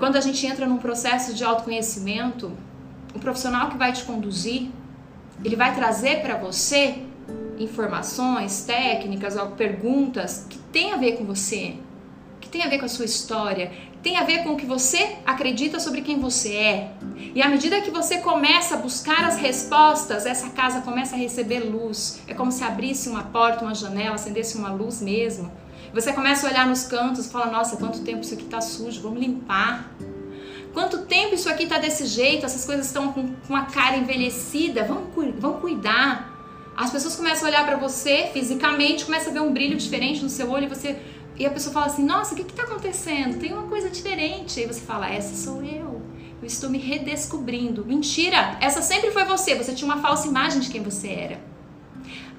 Quando a gente entra num processo de autoconhecimento, o profissional que vai te conduzir, ele vai trazer para você informações, técnicas, perguntas que tem a ver com você, que tem a ver com a sua história, tem a ver com o que você acredita sobre quem você é. E à medida que você começa a buscar as respostas, essa casa começa a receber luz. É como se abrisse uma porta, uma janela, acendesse uma luz mesmo. Você começa a olhar nos cantos e fala: Nossa, quanto tempo isso aqui está sujo, vamos limpar. Quanto tempo isso aqui está desse jeito, essas coisas estão com, com a cara envelhecida, vamos, vamos cuidar. As pessoas começam a olhar para você fisicamente, começa a ver um brilho diferente no seu olho e você e a pessoa fala assim: Nossa, o que está acontecendo? Tem uma coisa diferente. Aí você fala: Essa sou eu. Eu estou me redescobrindo. Mentira! Essa sempre foi você. Você tinha uma falsa imagem de quem você era.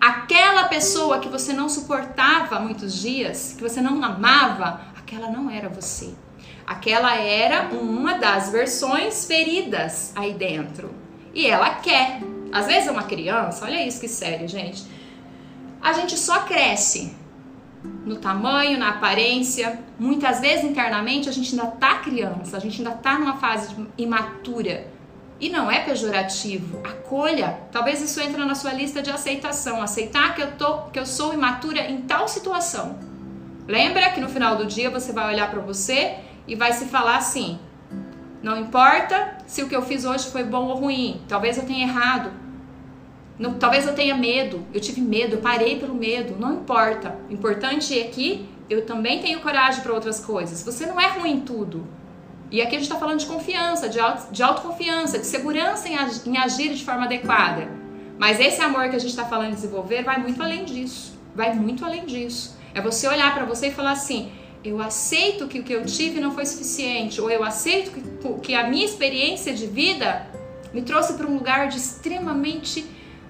Aquela pessoa que você não suportava muitos dias, que você não amava, aquela não era você. Aquela era uma das versões feridas aí dentro. E ela quer. Às vezes é uma criança, olha isso que sério, gente. A gente só cresce no tamanho, na aparência. Muitas vezes internamente a gente ainda tá criança, a gente ainda tá numa fase imatura. E não é pejorativo. Acolha. Talvez isso entre na sua lista de aceitação. Aceitar que eu, tô, que eu sou imatura em tal situação. Lembra que no final do dia você vai olhar para você e vai se falar assim: não importa se o que eu fiz hoje foi bom ou ruim, talvez eu tenha errado, não, talvez eu tenha medo, eu tive medo, eu parei pelo medo, não importa. O importante é que eu também tenho coragem para outras coisas. Você não é ruim em tudo. E aqui a gente está falando de confiança, de, auto, de autoconfiança, de segurança em, em agir de forma adequada. Mas esse amor que a gente está falando de desenvolver vai muito além disso. Vai muito além disso. É você olhar para você e falar assim: eu aceito que o que eu tive não foi suficiente, ou eu aceito que, que a minha experiência de vida me trouxe para um lugar de extremamente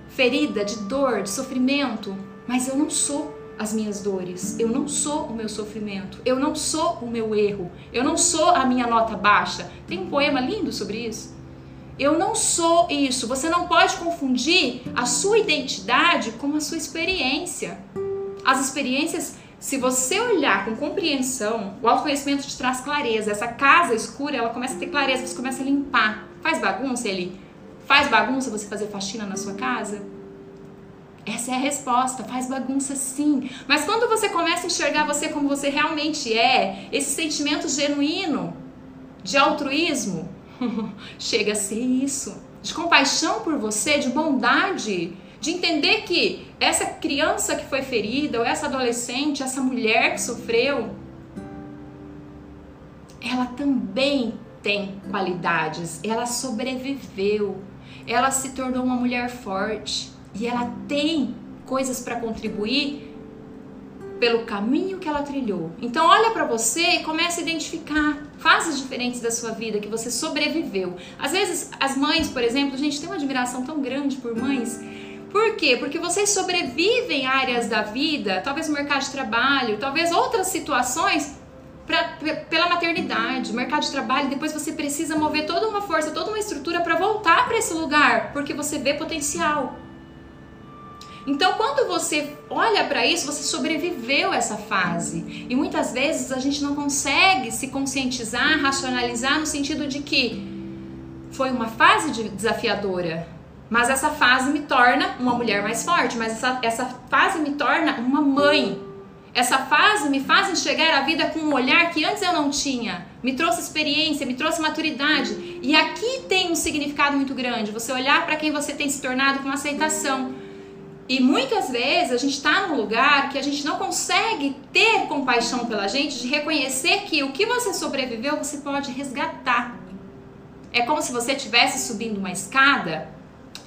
ferida, de dor, de sofrimento, mas eu não sou as minhas dores, eu não sou o meu sofrimento, eu não sou o meu erro, eu não sou a minha nota baixa. Tem um poema lindo sobre isso. Eu não sou isso. Você não pode confundir a sua identidade com a sua experiência. As experiências, se você olhar com compreensão, o autoconhecimento te traz clareza. Essa casa escura, ela começa a ter clareza, você começa a limpar. Faz bagunça, ele Faz bagunça você fazer faxina na sua casa? Essa é a resposta, faz bagunça sim. Mas quando você começa a enxergar você como você realmente é, esse sentimento genuíno de altruísmo, chega a ser isso, de compaixão por você, de bondade, de entender que essa criança que foi ferida, ou essa adolescente, essa mulher que sofreu, ela também tem qualidades, ela sobreviveu, ela se tornou uma mulher forte e ela tem coisas para contribuir pelo caminho que ela trilhou. Então olha para você e começa a identificar fases diferentes da sua vida que você sobreviveu. Às vezes as mães, por exemplo, a gente tem uma admiração tão grande por mães. Por quê? Porque vocês sobrevivem áreas da vida, talvez no mercado de trabalho, talvez outras situações pra, pela maternidade, mercado de trabalho, depois você precisa mover toda uma força, toda uma estrutura para voltar para esse lugar, porque você vê potencial. Então, quando você olha para isso, você sobreviveu essa fase. E muitas vezes a gente não consegue se conscientizar, racionalizar no sentido de que foi uma fase desafiadora, mas essa fase me torna uma mulher mais forte, mas essa, essa fase me torna uma mãe essa fase me faz enxergar a vida com um olhar que antes eu não tinha. Me trouxe experiência, me trouxe maturidade. E aqui tem um significado muito grande. Você olhar para quem você tem se tornado com aceitação. E muitas vezes a gente está num lugar que a gente não consegue ter compaixão pela gente, de reconhecer que o que você sobreviveu você pode resgatar. É como se você estivesse subindo uma escada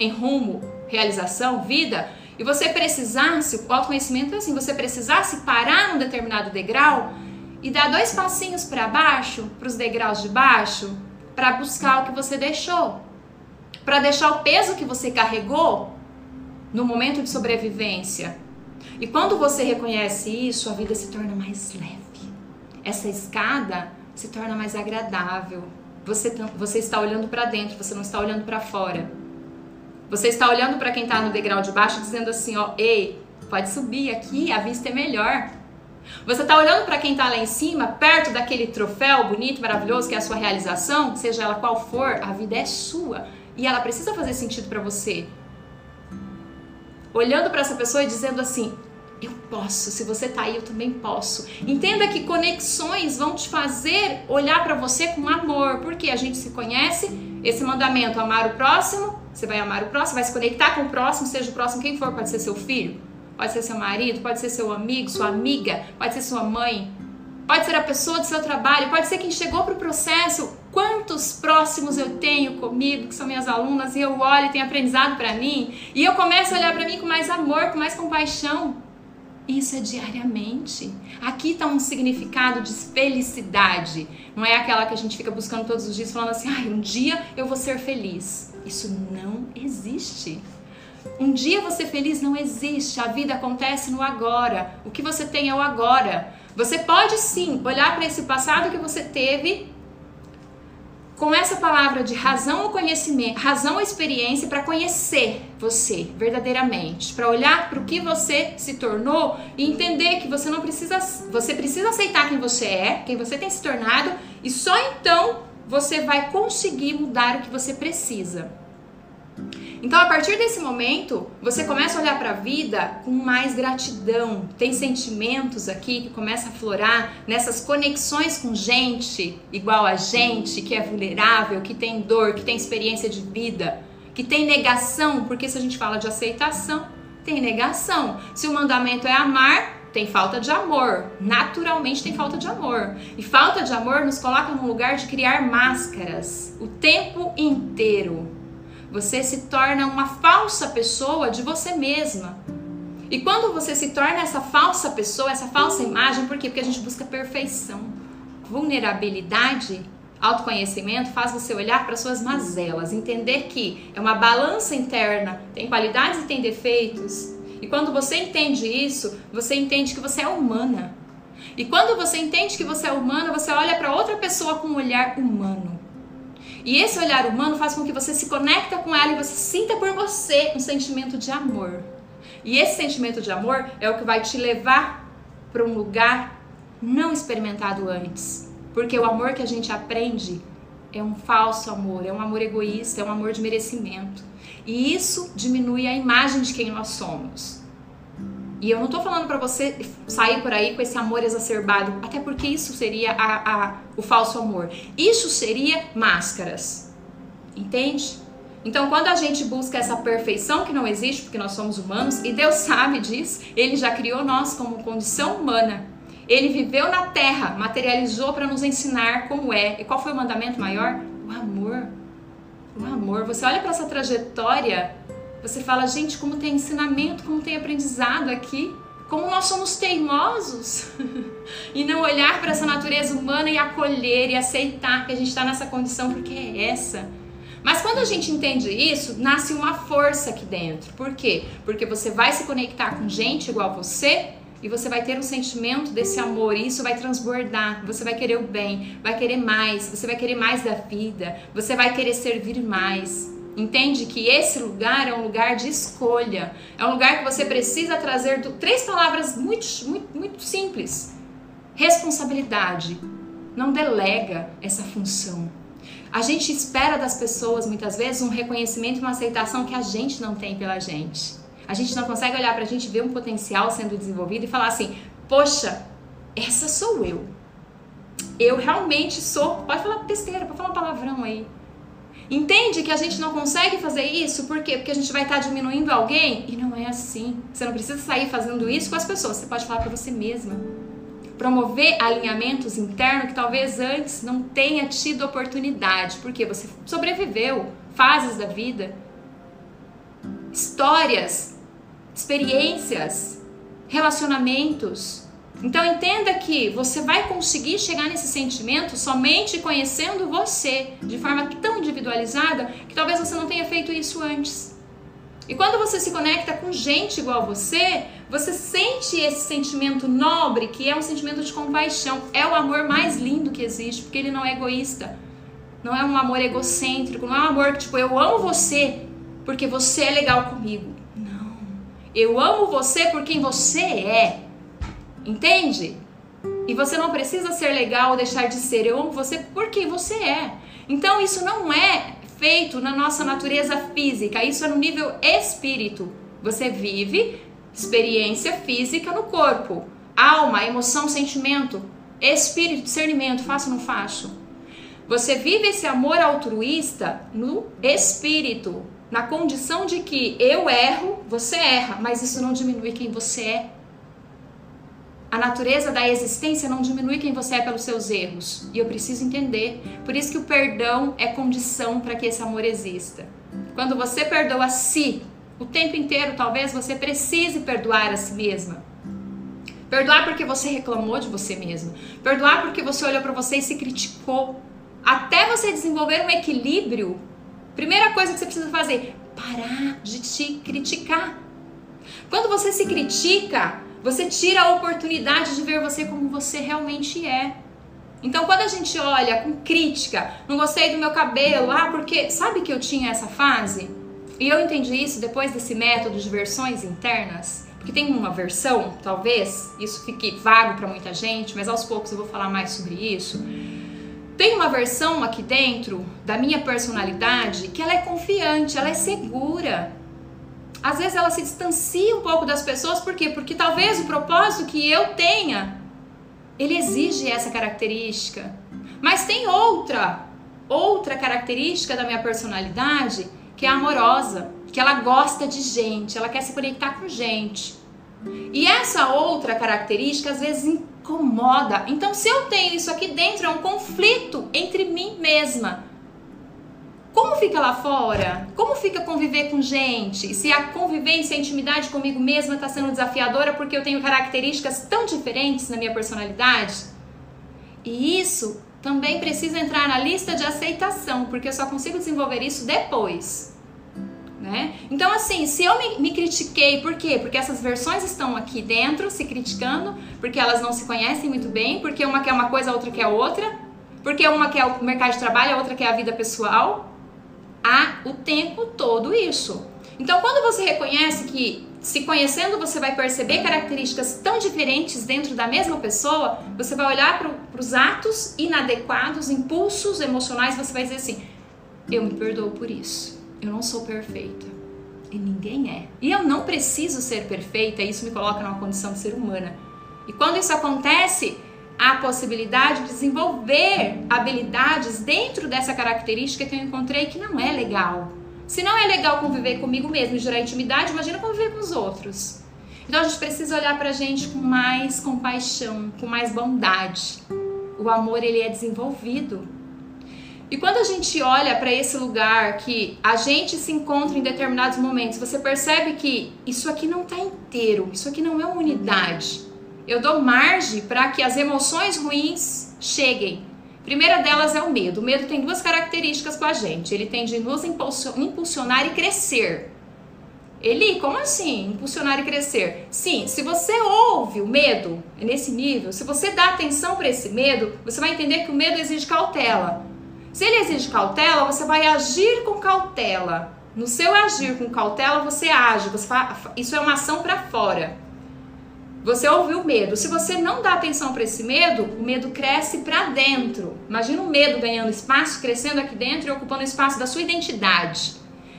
em rumo, realização, vida e você precisasse, o autoconhecimento é assim, você precisasse parar num determinado degrau e dar dois passinhos para baixo, para os degraus de baixo, para buscar o que você deixou, para deixar o peso que você carregou no momento de sobrevivência. E quando você reconhece isso, a vida se torna mais leve. Essa escada se torna mais agradável. Você, você está olhando para dentro, você não está olhando para fora. Você está olhando para quem está no degrau de baixo dizendo assim, ó, ei, pode subir aqui, a vista é melhor. Você está olhando para quem está lá em cima, perto daquele troféu bonito, maravilhoso que é a sua realização, seja ela qual for, a vida é sua e ela precisa fazer sentido para você. Olhando para essa pessoa e dizendo assim: eu posso, se você tá aí, eu também posso. Entenda que conexões vão te fazer olhar para você com amor, porque a gente se conhece, esse mandamento, amar o próximo, você vai amar o próximo, vai se conectar com o próximo, seja o próximo quem for, pode ser seu filho, pode ser seu marido, pode ser seu amigo, sua amiga, pode ser sua mãe, pode ser a pessoa do seu trabalho, pode ser quem chegou para o processo. Quantos próximos eu tenho comigo, que são minhas alunas, e eu olho e tenho aprendizado para mim, e eu começo a olhar para mim com mais amor, com mais compaixão. Isso é diariamente. Aqui está um significado de felicidade. Não é aquela que a gente fica buscando todos os dias falando assim, ai, um dia eu vou ser feliz. Isso não existe. Um dia você feliz não existe. A vida acontece no agora. O que você tem é o agora. Você pode sim olhar para esse passado que você teve com essa palavra de razão ou conhecimento, razão ou experiência para conhecer você verdadeiramente, para olhar para o que você se tornou e entender que você não precisa, você precisa aceitar quem você é, quem você tem se tornado e só então você vai conseguir mudar o que você precisa. Então, a partir desse momento, você começa a olhar para a vida com mais gratidão. Tem sentimentos aqui que começam a florar nessas conexões com gente igual a gente, que é vulnerável, que tem dor, que tem experiência de vida, que tem negação, porque se a gente fala de aceitação, tem negação. Se o mandamento é amar, tem falta de amor. Naturalmente tem falta de amor. E falta de amor nos coloca num lugar de criar máscaras o tempo inteiro. Você se torna uma falsa pessoa de você mesma. E quando você se torna essa falsa pessoa, essa falsa imagem, por quê? Porque a gente busca perfeição. Vulnerabilidade, autoconhecimento faz você olhar para suas mazelas, entender que é uma balança interna, tem qualidades e tem defeitos. E quando você entende isso, você entende que você é humana. E quando você entende que você é humana, você olha para outra pessoa com um olhar humano. E esse olhar humano faz com que você se conecta com ela e você sinta por você um sentimento de amor. E esse sentimento de amor é o que vai te levar para um lugar não experimentado antes. Porque o amor que a gente aprende é um falso amor, é um amor egoísta, é um amor de merecimento. E isso diminui a imagem de quem nós somos. E eu não tô falando para você sair por aí com esse amor exacerbado, até porque isso seria a, a, o falso amor. Isso seria máscaras. Entende? Então, quando a gente busca essa perfeição que não existe, porque nós somos humanos, e Deus sabe disso, Ele já criou nós como condição humana. Ele viveu na terra, materializou para nos ensinar como é. E qual foi o mandamento maior? O amor. O amor. Você olha para essa trajetória você fala, gente, como tem ensinamento, como tem aprendizado aqui, como nós somos teimosos e não olhar para essa natureza humana e acolher e aceitar que a gente está nessa condição porque é essa. Mas quando a gente entende isso, nasce uma força aqui dentro. Por quê? Porque você vai se conectar com gente igual você e você vai ter um sentimento desse amor e isso vai transbordar. Você vai querer o bem, vai querer mais, você vai querer mais da vida, você vai querer servir mais. Entende que esse lugar é um lugar de escolha. É um lugar que você precisa trazer do, três palavras muito, muito, muito simples: responsabilidade. Não delega essa função. A gente espera das pessoas muitas vezes um reconhecimento uma aceitação que a gente não tem pela gente. A gente não consegue olhar pra gente, ver um potencial sendo desenvolvido e falar assim: poxa, essa sou eu. Eu realmente sou. Pode falar besteira, pode falar um palavrão aí. Entende que a gente não consegue fazer isso? Por quê? Porque a gente vai estar diminuindo alguém e não é assim. Você não precisa sair fazendo isso com as pessoas, você pode falar para você mesma. Promover alinhamentos internos que talvez antes não tenha tido oportunidade, porque você sobreviveu fases da vida, histórias, experiências, relacionamentos então entenda que você vai conseguir chegar nesse sentimento somente conhecendo você de forma tão individualizada que talvez você não tenha feito isso antes. E quando você se conecta com gente igual a você, você sente esse sentimento nobre, que é um sentimento de compaixão. É o amor mais lindo que existe, porque ele não é egoísta. Não é um amor egocêntrico, não é um amor que tipo, eu amo você porque você é legal comigo. Não. Eu amo você por quem você é. Entende? E você não precisa ser legal ou deixar de ser. Eu amo você por quem você é. Então isso não é feito na nossa natureza física, isso é no nível espírito. Você vive experiência física no corpo, alma, emoção, sentimento, espírito, discernimento, faço ou não faço? Você vive esse amor altruísta no espírito, na condição de que eu erro, você erra, mas isso não diminui quem você é. A natureza da existência não diminui quem você é pelos seus erros. E eu preciso entender. Por isso que o perdão é condição para que esse amor exista. Quando você perdoa a si, o tempo inteiro, talvez você precise perdoar a si mesma. Perdoar porque você reclamou de você mesma. Perdoar porque você olhou para você e se criticou. Até você desenvolver um equilíbrio, primeira coisa que você precisa fazer, parar de te criticar. Quando você se critica, você tira a oportunidade de ver você como você realmente é. Então, quando a gente olha com crítica, não gostei do meu cabelo, ah, porque sabe que eu tinha essa fase? E eu entendi isso depois desse método de versões internas, porque tem uma versão, talvez isso fique vago para muita gente, mas aos poucos eu vou falar mais sobre isso tem uma versão aqui dentro da minha personalidade que ela é confiante, ela é segura. Às vezes ela se distancia um pouco das pessoas, por quê? Porque talvez o propósito que eu tenha, ele exige essa característica. Mas tem outra, outra característica da minha personalidade que é amorosa, que ela gosta de gente, ela quer se conectar com gente. E essa outra característica às vezes incomoda. Então, se eu tenho isso aqui dentro, é um conflito entre mim mesma. Como fica lá fora? Como fica conviver com gente? Se a convivência, a intimidade comigo mesma está sendo desafiadora porque eu tenho características tão diferentes na minha personalidade? E isso também precisa entrar na lista de aceitação, porque eu só consigo desenvolver isso depois né? Então, assim, se eu me, me, critiquei, por quê? Porque essas versões estão aqui dentro se criticando, porque elas não se conhecem muito bem, porque uma quer uma coisa, a outra quer outra, porque uma quer o mercado de trabalho, a outra quer a vida pessoal. Há o tempo todo isso. Então, quando você reconhece que se conhecendo você vai perceber características tão diferentes dentro da mesma pessoa, você vai olhar para os atos inadequados, impulsos emocionais, você vai dizer assim: eu me perdoo por isso eu não sou perfeita. E ninguém é. E eu não preciso ser perfeita, isso me coloca numa condição de ser humana. E quando isso acontece, a possibilidade de desenvolver habilidades dentro dessa característica que eu encontrei que não é legal. Se não é legal conviver comigo mesmo e gerar intimidade, imagina conviver com os outros. Então a gente precisa olhar pra gente com mais compaixão, com mais bondade. O amor ele é desenvolvido e quando a gente olha para esse lugar que a gente se encontra em determinados momentos, você percebe que isso aqui não está inteiro, isso aqui não é uma unidade. Eu dou margem para que as emoções ruins cheguem. primeira delas é o medo. O medo tem duas características com a gente. Ele tende a nos impulsionar e crescer. Eli, como assim? Impulsionar e crescer? Sim, se você ouve o medo nesse nível, se você dá atenção para esse medo, você vai entender que o medo exige cautela. Se ele exige cautela, você vai agir com cautela. No seu agir com cautela, você age. Você isso é uma ação para fora. Você ouviu o medo. Se você não dá atenção para esse medo, o medo cresce para dentro. Imagina o medo ganhando espaço, crescendo aqui dentro e ocupando espaço da sua identidade.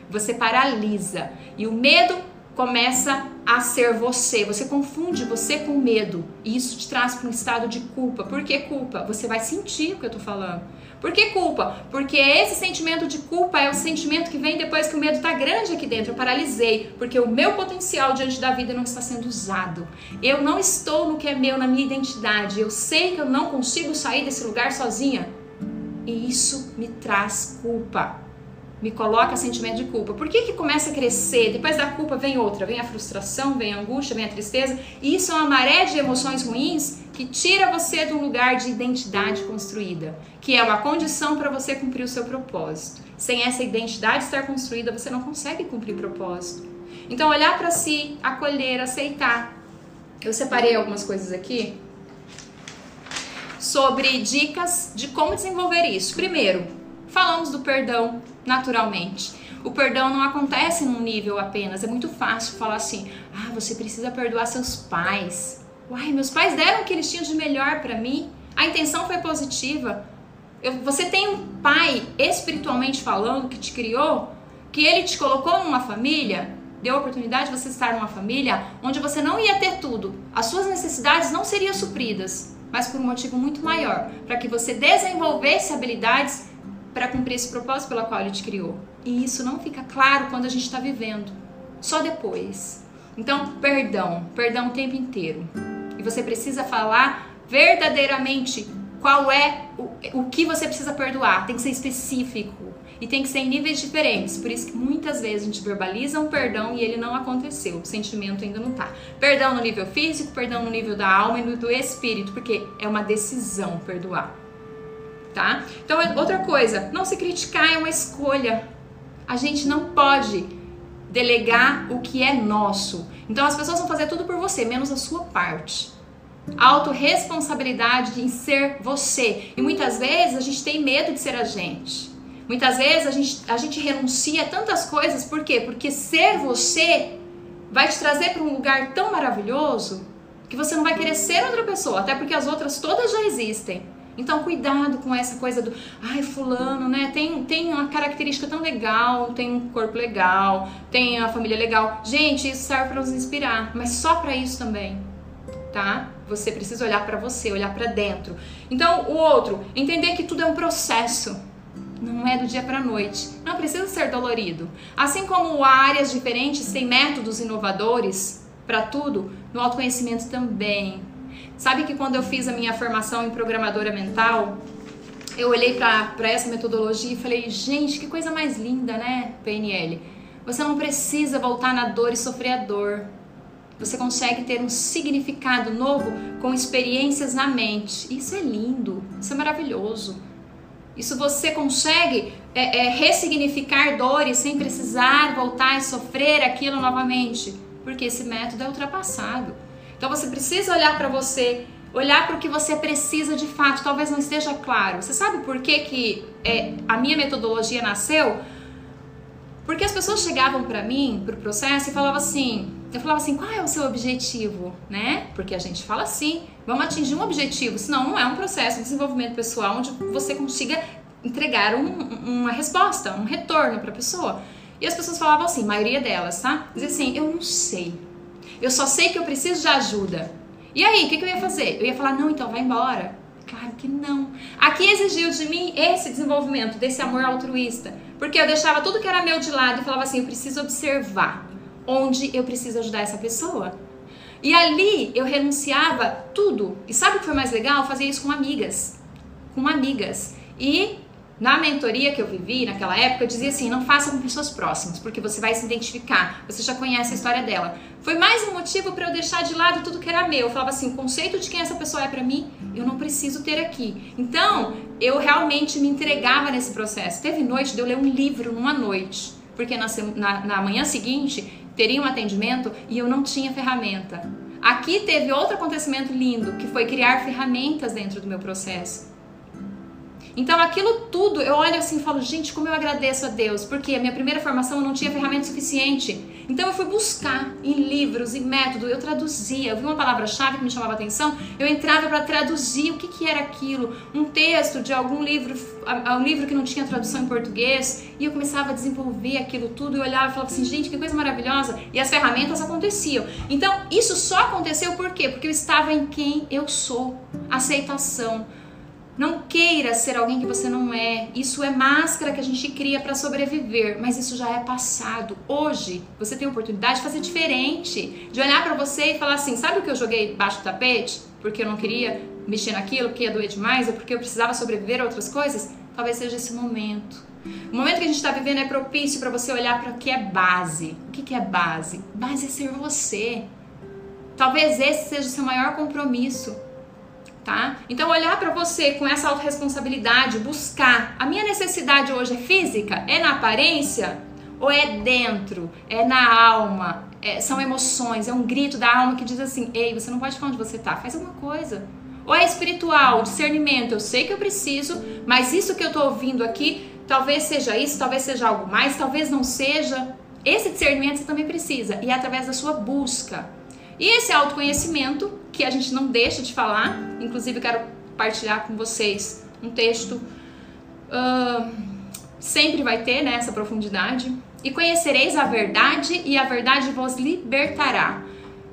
Você paralisa. E o medo começa a ser você. Você confunde você com medo. E isso te traz para um estado de culpa. Por que culpa? Você vai sentir o que eu estou falando. Por que culpa? Porque esse sentimento de culpa é o sentimento que vem depois que o medo está grande aqui dentro. Eu paralisei, porque o meu potencial diante da vida não está sendo usado. Eu não estou no que é meu, na minha identidade. Eu sei que eu não consigo sair desse lugar sozinha. E isso me traz culpa me coloca sentimento de culpa. Por que, que começa a crescer? Depois da culpa vem outra, vem a frustração, vem a angústia, vem a tristeza. E isso é uma maré de emoções ruins que tira você de um lugar de identidade construída, que é uma condição para você cumprir o seu propósito. Sem essa identidade estar construída, você não consegue cumprir o propósito. Então, olhar para si, acolher, aceitar. Eu separei algumas coisas aqui sobre dicas de como desenvolver isso. Primeiro, falamos do perdão naturalmente. O perdão não acontece num nível apenas. É muito fácil falar assim: ah, você precisa perdoar seus pais. Uai, meus pais deram o que eles tinham de melhor para mim. A intenção foi positiva. Eu, você tem um pai, espiritualmente falando, que te criou, que ele te colocou numa família, deu a oportunidade de você estar numa família onde você não ia ter tudo. As suas necessidades não seriam supridas, mas por um motivo muito maior, para que você desenvolvesse habilidades para cumprir esse propósito pela qual ele te criou. E isso não fica claro quando a gente está vivendo, só depois. Então, perdão, perdão o tempo inteiro. Você precisa falar verdadeiramente qual é o, o que você precisa perdoar. Tem que ser específico e tem que ser em níveis diferentes. Por isso que muitas vezes a gente verbaliza um perdão e ele não aconteceu, o sentimento ainda não tá. Perdão no nível físico, perdão no nível da alma e no do espírito, porque é uma decisão perdoar. Tá? Então, outra coisa, não se criticar é uma escolha. A gente não pode delegar o que é nosso. Então, as pessoas vão fazer tudo por você, menos a sua parte autorresponsabilidade em ser você. E muitas vezes a gente tem medo de ser a gente. Muitas vezes a gente, a gente renuncia a tantas coisas, por quê? Porque ser você vai te trazer para um lugar tão maravilhoso que você não vai querer ser outra pessoa, até porque as outras todas já existem. Então, cuidado com essa coisa do, ai, fulano, né? Tem, tem uma característica tão legal, tem um corpo legal, tem a família legal. Gente, isso serve para nos inspirar, mas só para isso também, tá? Você precisa olhar para você, olhar para dentro. Então, o outro, entender que tudo é um processo. Não é do dia para noite. Não precisa ser dolorido. Assim como áreas diferentes têm métodos inovadores para tudo, no autoconhecimento também. Sabe que quando eu fiz a minha formação em programadora mental, eu olhei para essa metodologia e falei, gente, que coisa mais linda, né, PNL? Você não precisa voltar na dor e sofrer a dor. Você consegue ter um significado novo com experiências na mente. Isso é lindo, isso é maravilhoso. Isso você consegue é, é, ressignificar dores sem precisar voltar e sofrer aquilo novamente, porque esse método é ultrapassado. Então você precisa olhar para você, olhar para o que você precisa de fato. Talvez não esteja claro. Você sabe por que, que é, a minha metodologia nasceu? Porque as pessoas chegavam para mim, para o processo, e falavam assim: eu falava assim, qual é o seu objetivo, né? Porque a gente fala assim, vamos atingir um objetivo, senão não é um processo de desenvolvimento pessoal onde você consiga entregar um, uma resposta, um retorno para a pessoa. E as pessoas falavam assim, maioria delas, tá? Dizia assim, eu não sei, eu só sei que eu preciso de ajuda. E aí, o que, que eu ia fazer? Eu ia falar, não, então vai embora. Claro que não. Aqui exigiu de mim esse desenvolvimento, desse amor altruísta. Porque eu deixava tudo que era meu de lado e falava assim: eu preciso observar onde eu preciso ajudar essa pessoa. E ali eu renunciava tudo. E sabe o que foi mais legal? Fazer isso com amigas. Com amigas. E na mentoria que eu vivi naquela época, eu dizia assim: não faça com pessoas próximas, porque você vai se identificar, você já conhece a história dela. Foi mais um motivo para eu deixar de lado tudo que era meu. Eu falava assim: o conceito de quem essa pessoa é para mim, eu não preciso ter aqui. Então, eu realmente me entregava nesse processo. Teve noite de eu ler um livro numa noite, porque na, na, na manhã seguinte teria um atendimento e eu não tinha ferramenta. Aqui teve outro acontecimento lindo, que foi criar ferramentas dentro do meu processo. Então aquilo tudo, eu olho assim e falo, gente, como eu agradeço a Deus, porque a minha primeira formação eu não tinha ferramenta suficiente. Então eu fui buscar em livros, em método, eu traduzia, eu vi uma palavra-chave que me chamava atenção, eu entrava para traduzir o que, que era aquilo, um texto de algum livro, um livro que não tinha tradução em português, e eu começava a desenvolver aquilo tudo, e olhava e falava assim, gente, que coisa maravilhosa, e as ferramentas aconteciam. Então isso só aconteceu por quê? Porque eu estava em quem eu sou, aceitação não queira ser alguém que você não é. Isso é máscara que a gente cria para sobreviver, mas isso já é passado. Hoje, você tem a oportunidade de fazer diferente, de olhar para você e falar assim: sabe o que eu joguei debaixo do tapete? Porque eu não queria mexer naquilo, porque ia doer demais, ou porque eu precisava sobreviver a outras coisas? Talvez seja esse momento. O momento que a gente está vivendo é propício para você olhar para o que é base. O que, que é base? Base é ser você. Talvez esse seja o seu maior compromisso tá? Então olhar para você com essa autorresponsabilidade, buscar. A minha necessidade hoje é física? É na aparência? Ou é dentro? É na alma? É, são emoções, é um grito da alma que diz assim: "Ei, você não pode ficar onde você tá, faz alguma coisa". Ou é espiritual, discernimento, eu sei que eu preciso, mas isso que eu tô ouvindo aqui, talvez seja isso, talvez seja algo mais, talvez não seja. Esse discernimento você também precisa, e é através da sua busca. E esse autoconhecimento que a gente não deixa de falar. Inclusive, quero partilhar com vocês um texto. Uh, sempre vai ter né, essa profundidade. E conhecereis a verdade, e a verdade vos libertará.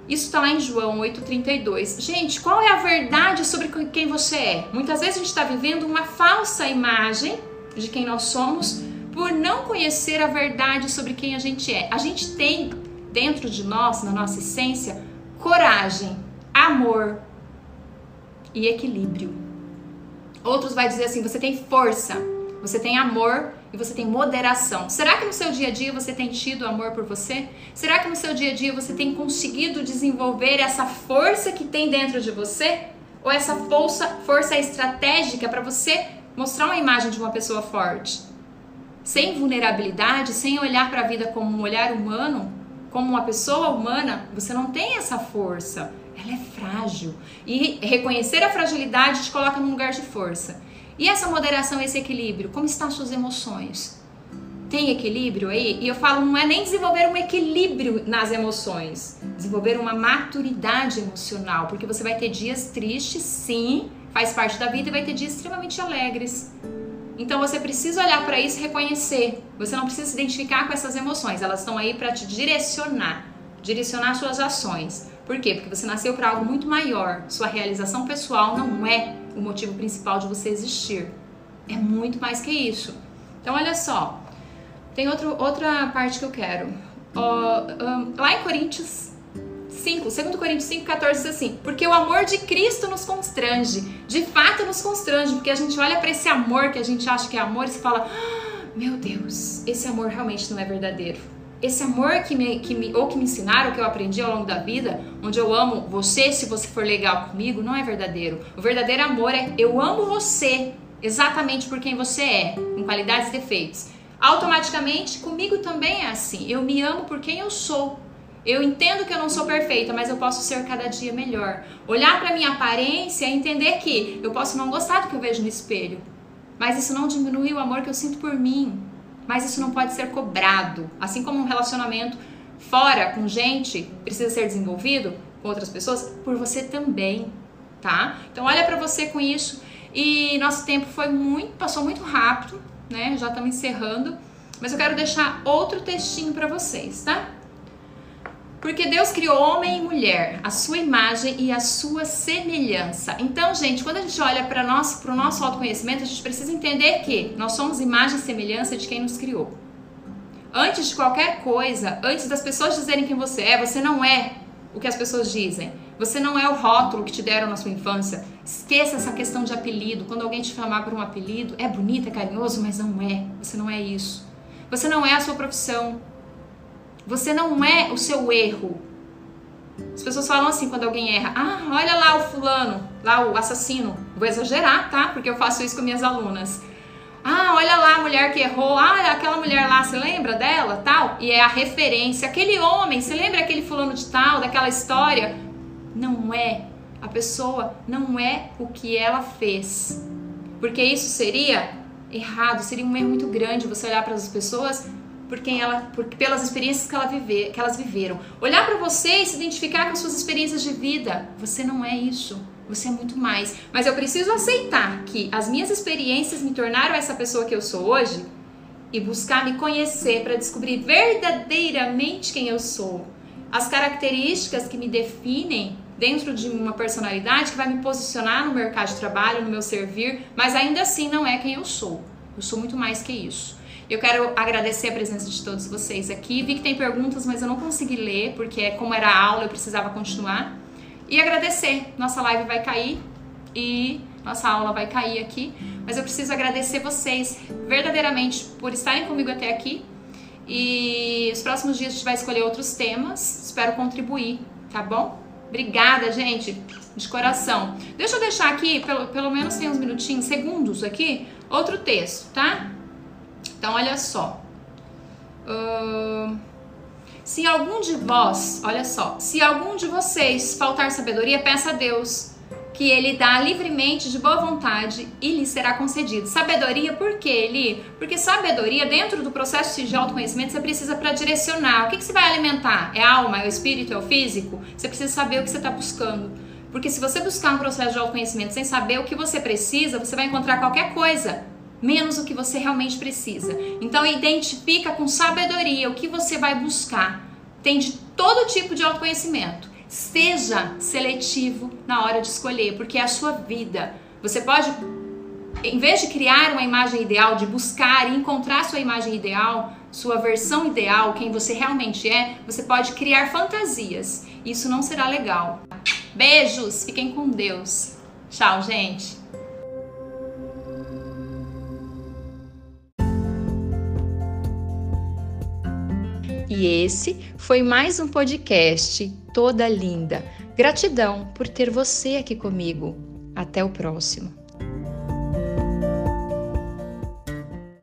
Isso está lá em João 8,32. Gente, qual é a verdade sobre quem você é? Muitas vezes a gente está vivendo uma falsa imagem de quem nós somos por não conhecer a verdade sobre quem a gente é. A gente tem dentro de nós, na nossa essência, coragem, amor e equilíbrio. Outros vai dizer assim: você tem força, você tem amor e você tem moderação. Será que no seu dia a dia você tem tido amor por você? Será que no seu dia a dia você tem conseguido desenvolver essa força que tem dentro de você? Ou essa força, força estratégica para você mostrar uma imagem de uma pessoa forte? Sem vulnerabilidade, sem olhar para a vida como um olhar humano, como uma pessoa humana, você não tem essa força. Ela é frágil. E reconhecer a fragilidade te coloca num lugar de força. E essa moderação, esse equilíbrio, como estão as suas emoções? Tem equilíbrio aí? E eu falo, não é nem desenvolver um equilíbrio nas emoções, desenvolver uma maturidade emocional, porque você vai ter dias tristes, sim, faz parte da vida, e vai ter dias extremamente alegres. Então você precisa olhar para isso e reconhecer. Você não precisa se identificar com essas emoções, elas estão aí para te direcionar, direcionar suas ações. Por quê? Porque você nasceu para algo muito maior. Sua realização pessoal não é o motivo principal de você existir. É muito mais que isso. Então, olha só. Tem outro, outra parte que eu quero. Uh, um, lá em Coríntios 5, 2 Coríntios 5, 14 diz assim: Porque o amor de Cristo nos constrange, de fato nos constrange, porque a gente olha para esse amor que a gente acha que é amor e se fala: ah, Meu Deus, esse amor realmente não é verdadeiro. Esse amor que me, que me, ou que me ensinaram, que eu aprendi ao longo da vida, onde eu amo você se você for legal comigo, não é verdadeiro. O verdadeiro amor é eu amo você exatamente por quem você é, com qualidades e defeitos. Automaticamente, comigo também é assim. Eu me amo por quem eu sou. Eu entendo que eu não sou perfeita, mas eu posso ser cada dia melhor. Olhar para minha aparência e entender que eu posso não gostar do que eu vejo no espelho, mas isso não diminui o amor que eu sinto por mim. Mas isso não pode ser cobrado. Assim como um relacionamento fora com gente precisa ser desenvolvido com outras pessoas, por você também, tá? Então olha para você com isso. E nosso tempo foi muito, passou muito rápido, né? Já estamos encerrando, mas eu quero deixar outro textinho para vocês, tá? Porque Deus criou homem e mulher, a sua imagem e a sua semelhança. Então, gente, quando a gente olha para nós, o nosso autoconhecimento, a gente precisa entender que nós somos imagem e semelhança de quem nos criou. Antes de qualquer coisa, antes das pessoas dizerem quem você é, você não é o que as pessoas dizem. Você não é o rótulo que te deram na sua infância. Esqueça essa questão de apelido. Quando alguém te chamar por um apelido, é bonito, é carinhoso, mas não é. Você não é isso. Você não é a sua profissão. Você não é o seu erro. As pessoas falam assim quando alguém erra: Ah, olha lá o fulano, lá o assassino. Vou exagerar, tá? Porque eu faço isso com minhas alunas. Ah, olha lá a mulher que errou. Ah, aquela mulher lá, você lembra dela? Tal. E é a referência. Aquele homem, você lembra aquele fulano de tal, daquela história? Não é. A pessoa não é o que ela fez. Porque isso seria errado, seria um erro muito grande você olhar para as pessoas por quem ela, por, pelas experiências que, ela vive, que elas viveram. Olhar para você e se identificar com as suas experiências de vida. Você não é isso. Você é muito mais. Mas eu preciso aceitar que as minhas experiências me tornaram essa pessoa que eu sou hoje e buscar me conhecer para descobrir verdadeiramente quem eu sou. As características que me definem dentro de uma personalidade que vai me posicionar no mercado de trabalho, no meu servir, mas ainda assim não é quem eu sou. Eu sou muito mais que isso. Eu quero agradecer a presença de todos vocês aqui. Vi que tem perguntas, mas eu não consegui ler, porque como era aula eu precisava continuar. E agradecer. Nossa live vai cair e nossa aula vai cair aqui. Mas eu preciso agradecer vocês verdadeiramente por estarem comigo até aqui. E os próximos dias a gente vai escolher outros temas. Espero contribuir, tá bom? Obrigada, gente, de coração. Deixa eu deixar aqui, pelo, pelo menos tem uns minutinhos, segundos aqui, outro texto, tá? Então, olha só. Uh, se algum de vós, olha só, se algum de vocês faltar sabedoria, peça a Deus, que Ele dá livremente de boa vontade e lhe será concedido. Sabedoria, por quê, Eli? Porque sabedoria, dentro do processo de autoconhecimento, você precisa para direcionar. O que, que você vai alimentar? É a alma, é o espírito, é o físico? Você precisa saber o que você está buscando. Porque se você buscar um processo de autoconhecimento sem saber o que você precisa, você vai encontrar qualquer coisa, menos o que você realmente precisa. Então identifica com sabedoria o que você vai buscar. Tem de todo tipo de autoconhecimento. Seja seletivo na hora de escolher, porque é a sua vida. Você pode, em vez de criar uma imagem ideal, de buscar e encontrar sua imagem ideal, sua versão ideal, quem você realmente é, você pode criar fantasias. Isso não será legal. Beijos, fiquem com Deus. Tchau, gente. E esse foi mais um podcast Toda Linda. Gratidão por ter você aqui comigo. Até o próximo.